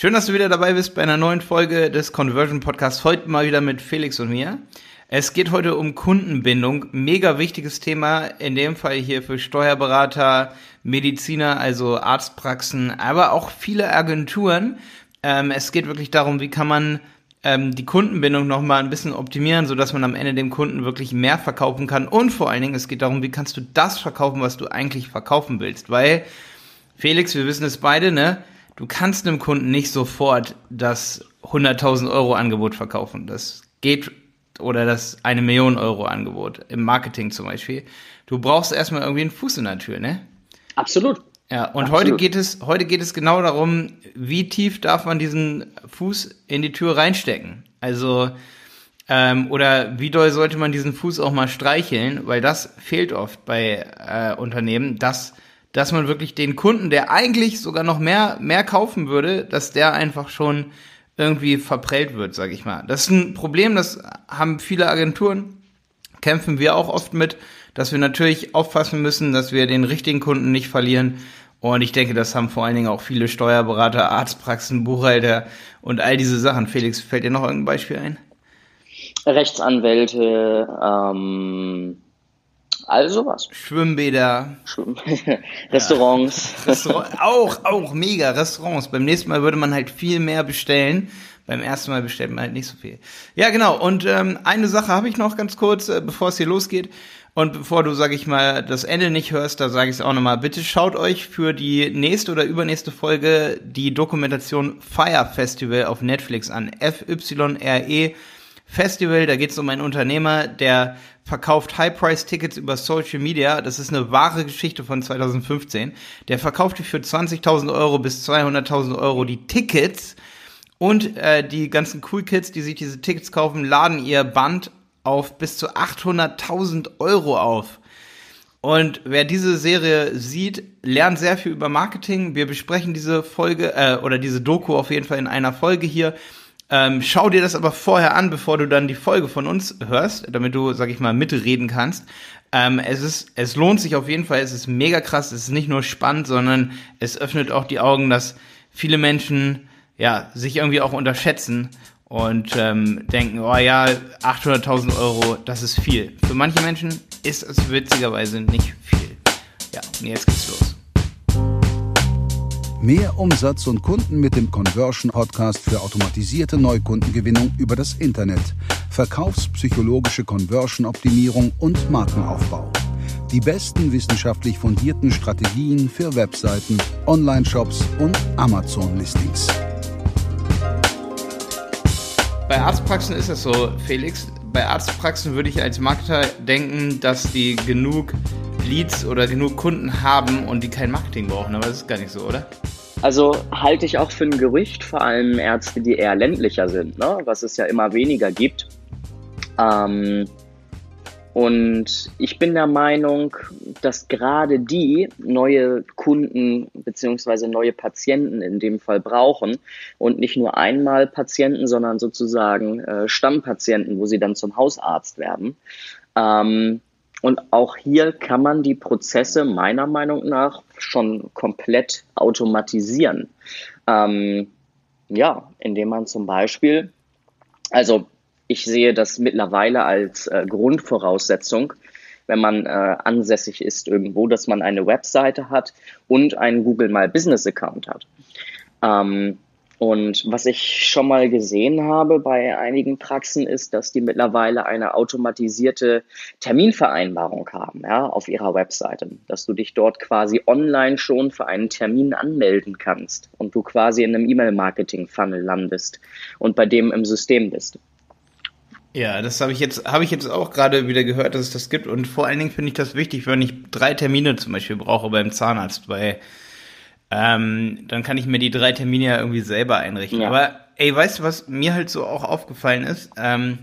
Schön, dass du wieder dabei bist bei einer neuen Folge des Conversion Podcasts. Heute mal wieder mit Felix und mir. Es geht heute um Kundenbindung. Mega wichtiges Thema. In dem Fall hier für Steuerberater, Mediziner, also Arztpraxen, aber auch viele Agenturen. Ähm, es geht wirklich darum, wie kann man ähm, die Kundenbindung noch mal ein bisschen optimieren, so dass man am Ende dem Kunden wirklich mehr verkaufen kann. Und vor allen Dingen, es geht darum, wie kannst du das verkaufen, was du eigentlich verkaufen willst. Weil, Felix, wir wissen es beide, ne? Du kannst einem Kunden nicht sofort das 100.000 Euro Angebot verkaufen. Das geht oder das eine Million Euro Angebot im Marketing zum Beispiel. Du brauchst erstmal irgendwie einen Fuß in der Tür, ne? Absolut. Ja, und Absolut. heute geht es, heute geht es genau darum, wie tief darf man diesen Fuß in die Tür reinstecken? Also, ähm, oder wie doll sollte man diesen Fuß auch mal streicheln? Weil das fehlt oft bei äh, Unternehmen, dass, dass man wirklich den Kunden, der eigentlich sogar noch mehr, mehr kaufen würde, dass der einfach schon irgendwie verprellt wird, sag ich mal. Das ist ein Problem, das haben viele Agenturen, kämpfen wir auch oft mit, dass wir natürlich aufpassen müssen, dass wir den richtigen Kunden nicht verlieren und ich denke, das haben vor allen Dingen auch viele Steuerberater, Arztpraxen, Buchhalter und all diese Sachen. Felix, fällt dir noch irgendein Beispiel ein? Rechtsanwälte, ähm, all sowas. Schwimmbäder. Schwimm Restaurants. Ja. Restaurant, auch, auch mega, Restaurants. Beim nächsten Mal würde man halt viel mehr bestellen. Beim ersten Mal bestellt man halt nicht so viel. Ja, genau. Und ähm, eine Sache habe ich noch ganz kurz, äh, bevor es hier losgeht. Und bevor du, sag ich mal, das Ende nicht hörst, da sage ich es auch nochmal. Bitte schaut euch für die nächste oder übernächste Folge die Dokumentation Fire Festival auf Netflix an. F-Y-R-E Festival, da geht es um einen Unternehmer, der verkauft High-Price-Tickets über Social Media. Das ist eine wahre Geschichte von 2015. Der verkauft für 20.000 Euro bis 200.000 Euro die Tickets und äh, die ganzen Cool Kids, die sich diese Tickets kaufen, laden ihr Band auf bis zu 800.000 Euro auf. Und wer diese Serie sieht, lernt sehr viel über Marketing. Wir besprechen diese Folge äh, oder diese Doku auf jeden Fall in einer Folge hier. Ähm, schau dir das aber vorher an, bevor du dann die Folge von uns hörst, damit du, sag ich mal, mitreden kannst. Ähm, es ist, es lohnt sich auf jeden Fall. Es ist mega krass. Es ist nicht nur spannend, sondern es öffnet auch die Augen, dass viele Menschen ja sich irgendwie auch unterschätzen und ähm, denken, oh ja, 800.000 Euro, das ist viel. Für manche Menschen ist es witzigerweise nicht viel. Ja, und jetzt geht's los. Mehr Umsatz und Kunden mit dem Conversion Podcast für automatisierte Neukundengewinnung über das Internet, verkaufspsychologische Conversion-Optimierung und Markenaufbau. Die besten wissenschaftlich fundierten Strategien für Webseiten, Online-Shops und Amazon-Listings. Bei Arztpraxen ist es so, Felix. Bei Arztpraxen würde ich als Marketer denken, dass die genug Leads oder genug Kunden haben und die kein Marketing brauchen. Aber das ist gar nicht so, oder? Also halte ich auch für ein Gerücht, vor allem Ärzte, die eher ländlicher sind, ne? was es ja immer weniger gibt. Ähm, und ich bin der Meinung, dass gerade die neue Kunden beziehungsweise neue Patienten in dem Fall brauchen und nicht nur einmal Patienten, sondern sozusagen äh, Stammpatienten, wo sie dann zum Hausarzt werden. Ähm, und auch hier kann man die Prozesse meiner Meinung nach schon komplett automatisieren. Ähm, ja, indem man zum Beispiel, also ich sehe das mittlerweile als äh, Grundvoraussetzung, wenn man äh, ansässig ist irgendwo, dass man eine Webseite hat und einen Google My Business Account hat. Ähm, und was ich schon mal gesehen habe bei einigen Praxen ist, dass die mittlerweile eine automatisierte Terminvereinbarung haben, ja, auf ihrer Webseite, dass du dich dort quasi online schon für einen Termin anmelden kannst und du quasi in einem E-Mail-Marketing-Funnel landest und bei dem im System bist. Ja, das habe ich jetzt habe ich jetzt auch gerade wieder gehört, dass es das gibt und vor allen Dingen finde ich das wichtig, wenn ich drei Termine zum Beispiel brauche beim Zahnarzt, weil ähm, dann kann ich mir die drei Termine ja irgendwie selber einrichten. Ja. Aber ey, weißt du, was mir halt so auch aufgefallen ist? Ähm,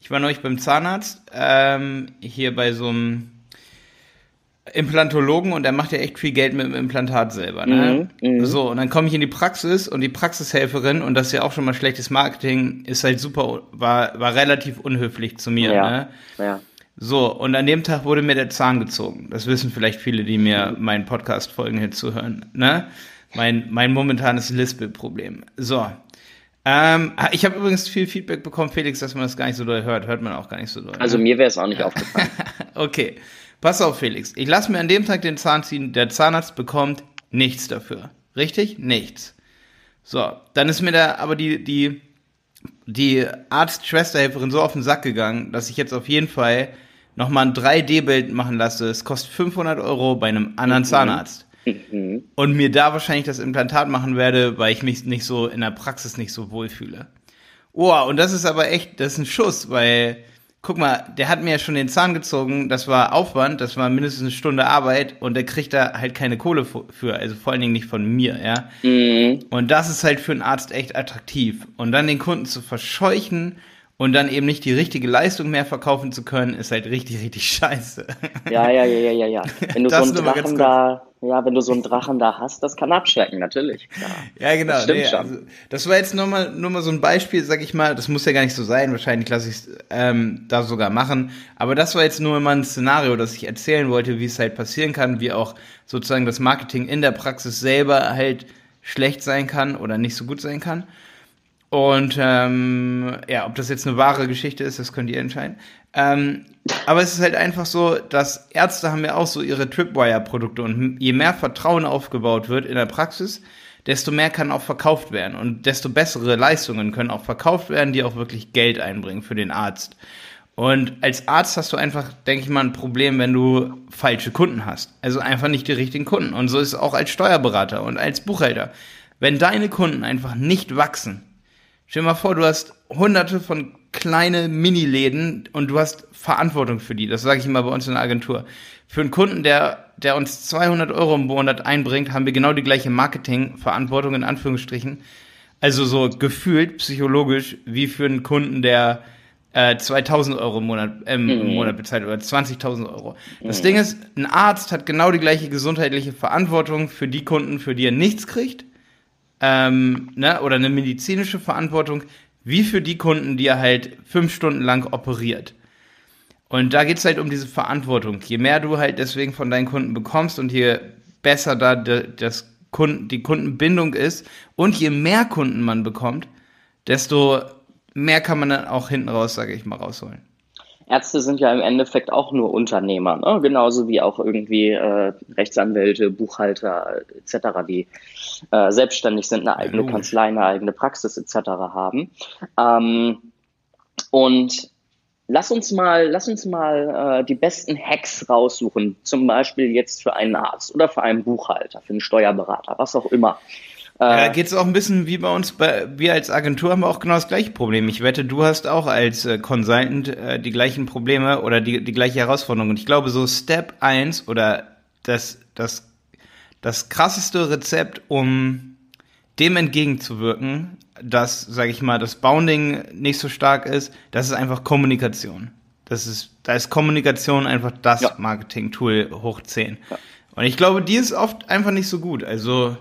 ich war neulich beim Zahnarzt ähm, hier bei so einem Implantologen und er macht ja echt viel Geld mit dem Implantat selber. Ne? Mhm, mh. So, und dann komme ich in die Praxis und die Praxishelferin, und das ist ja auch schon mal schlechtes Marketing, ist halt super, war, war relativ unhöflich zu mir. Ja, ne? ja. So, und an dem Tag wurde mir der Zahn gezogen. Das wissen vielleicht viele, die mir meinen Podcast-Folgen hier zuhören. Ne? Mein, mein momentanes Lispel-Problem. So. Ähm, ich habe übrigens viel Feedback bekommen, Felix, dass man das gar nicht so doll hört. Hört man auch gar nicht so doll. Also ne? mir wäre es auch nicht aufgefallen. okay. Pass auf, Felix. Ich lasse mir an dem Tag den Zahn ziehen. Der Zahnarzt bekommt nichts dafür. Richtig? Nichts. So. Dann ist mir da aber die, die, die Arzt-Schwesterhelferin so auf den Sack gegangen, dass ich jetzt auf jeden Fall nochmal ein 3D-Bild machen lasse. Es kostet 500 Euro bei einem anderen mhm. Zahnarzt. Mhm. Und mir da wahrscheinlich das Implantat machen werde, weil ich mich nicht so in der Praxis nicht so wohlfühle. Oh, und das ist aber echt, das ist ein Schuss, weil, guck mal, der hat mir ja schon den Zahn gezogen, das war Aufwand, das war mindestens eine Stunde Arbeit und der kriegt da halt keine Kohle für, also vor allen Dingen nicht von mir, ja. Mhm. Und das ist halt für einen Arzt echt attraktiv. Und dann den Kunden zu verscheuchen, und dann eben nicht die richtige Leistung mehr verkaufen zu können, ist halt richtig, richtig scheiße. Ja, ja, ja, ja, ja. Wenn du so einen Drachen da, ja, wenn du so einen Drachen da hast, das kann abschrecken, natürlich. Ja, ja genau. Das stimmt nee, schon. Also, das war jetzt nur mal, nur mal so ein Beispiel, sag ich mal. Das muss ja gar nicht so sein. Wahrscheinlich lasse ich es ähm, da sogar machen. Aber das war jetzt nur mal ein Szenario, das ich erzählen wollte, wie es halt passieren kann, wie auch sozusagen das Marketing in der Praxis selber halt schlecht sein kann oder nicht so gut sein kann. Und ähm, ja, ob das jetzt eine wahre Geschichte ist, das könnt ihr entscheiden. Ähm, aber es ist halt einfach so, dass Ärzte haben ja auch so ihre Tripwire-Produkte und je mehr Vertrauen aufgebaut wird in der Praxis, desto mehr kann auch verkauft werden und desto bessere Leistungen können auch verkauft werden, die auch wirklich Geld einbringen für den Arzt. Und als Arzt hast du einfach, denke ich mal, ein Problem, wenn du falsche Kunden hast. Also einfach nicht die richtigen Kunden. Und so ist es auch als Steuerberater und als Buchhalter. Wenn deine Kunden einfach nicht wachsen, Stell dir mal vor, du hast hunderte von kleine Mini-Läden und du hast Verantwortung für die. Das sage ich immer bei uns in der Agentur. Für einen Kunden, der, der uns 200 Euro im Monat einbringt, haben wir genau die gleiche Marketing-Verantwortung in Anführungsstrichen. Also so gefühlt psychologisch wie für einen Kunden, der äh, 2000 Euro im Monat, äh, im mhm. Monat bezahlt oder 20.000 Euro. Das mhm. Ding ist, ein Arzt hat genau die gleiche gesundheitliche Verantwortung für die Kunden, für die er nichts kriegt ähm, ne, oder eine medizinische Verantwortung, wie für die Kunden, die er halt fünf Stunden lang operiert. Und da geht es halt um diese Verantwortung. Je mehr du halt deswegen von deinen Kunden bekommst und je besser da das Kunden, die Kundenbindung ist und je mehr Kunden man bekommt, desto mehr kann man dann auch hinten raus, sage ich mal, rausholen. Ärzte sind ja im Endeffekt auch nur Unternehmer, ne? genauso wie auch irgendwie äh, Rechtsanwälte, Buchhalter etc., die äh, selbstständig sind, eine eigene Kanzlei, eine eigene Praxis etc. haben. Ähm, und lass uns mal, lass uns mal äh, die besten Hacks raussuchen, zum Beispiel jetzt für einen Arzt oder für einen Buchhalter, für einen Steuerberater, was auch immer. Ja, geht es auch ein bisschen wie bei uns, bei, wir als Agentur haben wir auch genau das gleiche Problem. Ich wette, du hast auch als äh, Consultant äh, die gleichen Probleme oder die, die gleiche Herausforderung. Und ich glaube, so Step 1 oder das, das, das krasseste Rezept, um dem entgegenzuwirken, dass, sage ich mal, das Bounding nicht so stark ist, das ist einfach Kommunikation. Das ist, da ist Kommunikation einfach das ja. Marketing-Tool hoch 10. Ja. Und ich glaube, die ist oft einfach nicht so gut. Also,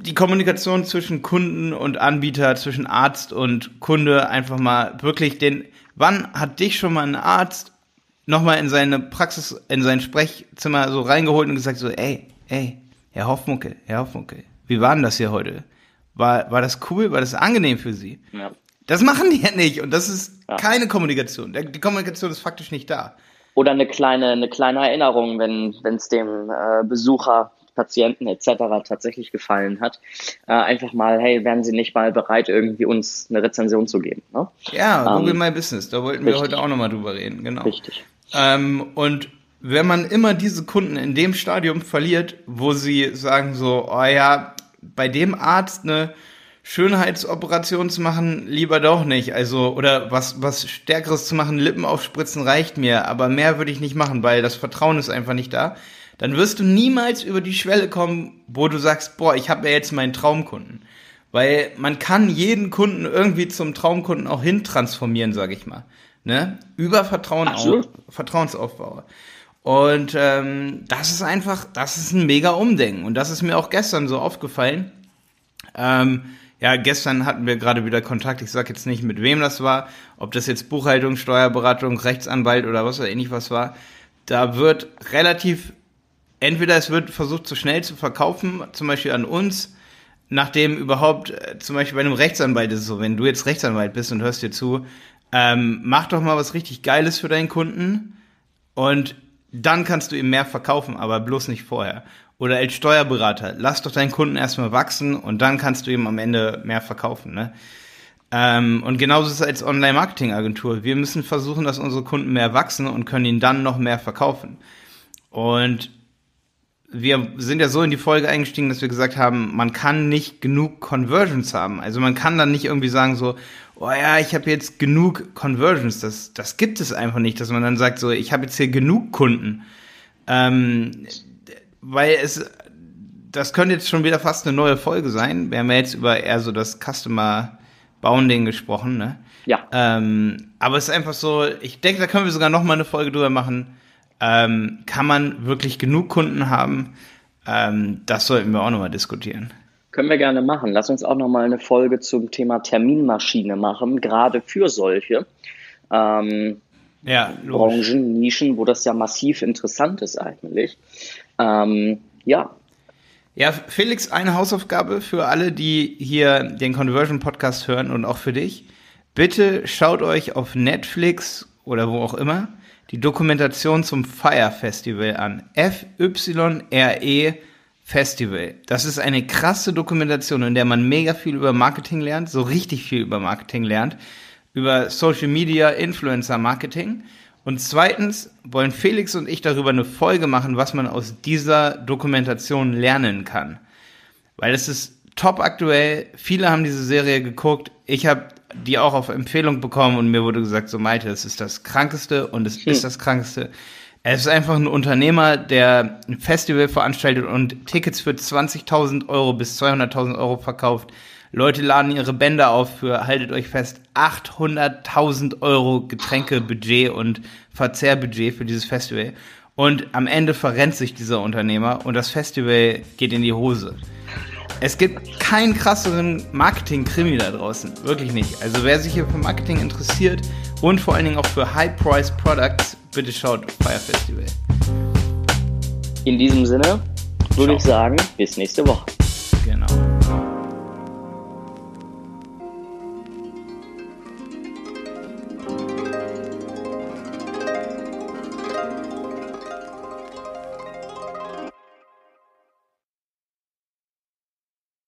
die Kommunikation zwischen Kunden und Anbieter, zwischen Arzt und Kunde einfach mal wirklich den, wann hat dich schon mal ein Arzt nochmal in seine Praxis, in sein Sprechzimmer so reingeholt und gesagt so, ey, ey, Herr Hoffmunkel, Herr Hoffmunkel, wie war denn das hier heute? War, war das cool? War das angenehm für Sie? Ja. Das machen die ja nicht und das ist ja. keine Kommunikation. Die Kommunikation ist faktisch nicht da. Oder eine kleine, eine kleine Erinnerung, wenn es dem äh, Besucher Patienten etc. tatsächlich gefallen hat, äh, einfach mal, hey, wären Sie nicht mal bereit, irgendwie uns eine Rezension zu geben? Ne? Ja, Google ähm, My Business, da wollten richtig. wir heute auch nochmal drüber reden, genau. Richtig. Ähm, und wenn man immer diese Kunden in dem Stadium verliert, wo sie sagen so, oh ja, bei dem Arzt eine Schönheitsoperation zu machen, lieber doch nicht. Also, oder was, was Stärkeres zu machen, Lippen aufspritzen reicht mir, aber mehr würde ich nicht machen, weil das Vertrauen ist einfach nicht da dann wirst du niemals über die Schwelle kommen, wo du sagst, boah, ich habe ja jetzt meinen Traumkunden. Weil man kann jeden Kunden irgendwie zum Traumkunden auch hin transformieren, sage ich mal. Ne? Über Vertrauen auf, Vertrauensaufbau. Und ähm, das ist einfach, das ist ein mega Umdenken. Und das ist mir auch gestern so aufgefallen. Ähm, ja, gestern hatten wir gerade wieder Kontakt. Ich sag jetzt nicht, mit wem das war, ob das jetzt Buchhaltung, Steuerberatung, Rechtsanwalt oder was oder ähnlich was war. Da wird relativ entweder es wird versucht, zu schnell zu verkaufen, zum Beispiel an uns, nachdem überhaupt, äh, zum Beispiel bei einem Rechtsanwalt ist es so, wenn du jetzt Rechtsanwalt bist und hörst dir zu, ähm, mach doch mal was richtig Geiles für deinen Kunden und dann kannst du ihm mehr verkaufen, aber bloß nicht vorher. Oder als Steuerberater, lass doch deinen Kunden erstmal wachsen und dann kannst du ihm am Ende mehr verkaufen. Ne? Ähm, und genauso ist es als Online-Marketing-Agentur. Wir müssen versuchen, dass unsere Kunden mehr wachsen und können ihnen dann noch mehr verkaufen. Und wir sind ja so in die Folge eingestiegen, dass wir gesagt haben, man kann nicht genug Conversions haben. Also man kann dann nicht irgendwie sagen so, oh ja, ich habe jetzt genug Conversions. Das, das gibt es einfach nicht, dass man dann sagt so, ich habe jetzt hier genug Kunden. Ähm, weil es, das könnte jetzt schon wieder fast eine neue Folge sein. Wir haben ja jetzt über eher so das Customer Bounding gesprochen, ne? Ja. Ähm, aber es ist einfach so, ich denke, da können wir sogar noch mal eine Folge drüber machen ähm, kann man wirklich genug Kunden haben? Ähm, das sollten wir auch nochmal diskutieren. Können wir gerne machen. Lass uns auch nochmal eine Folge zum Thema Terminmaschine machen, gerade für solche ähm, ja, Branchen, Nischen, wo das ja massiv interessant ist eigentlich. Ähm, ja. Ja, Felix, eine Hausaufgabe für alle, die hier den Conversion Podcast hören und auch für dich. Bitte schaut euch auf Netflix oder wo auch immer die Dokumentation zum Fire Festival an. F-Y-R-E Festival. Das ist eine krasse Dokumentation, in der man mega viel über Marketing lernt, so richtig viel über Marketing lernt, über Social Media, Influencer Marketing. Und zweitens wollen Felix und ich darüber eine Folge machen, was man aus dieser Dokumentation lernen kann. Weil es ist top aktuell. Viele haben diese Serie geguckt. Ich habe die auch auf Empfehlung bekommen und mir wurde gesagt, so Malte, das ist das Krankeste und es hm. ist das Krankeste. Er ist einfach ein Unternehmer, der ein Festival veranstaltet und Tickets für 20.000 Euro bis 200.000 Euro verkauft. Leute laden ihre Bänder auf für, haltet euch fest, 800.000 Euro Getränkebudget und Verzehrbudget für dieses Festival. Und am Ende verrennt sich dieser Unternehmer und das Festival geht in die Hose. Es gibt keinen krasseren Marketing-Krimi da draußen. Wirklich nicht. Also wer sich hier für Marketing interessiert und vor allen Dingen auch für High-Price Products, bitte schaut Fire Festival. In diesem Sinne würde ich sagen, bis nächste Woche. Genau.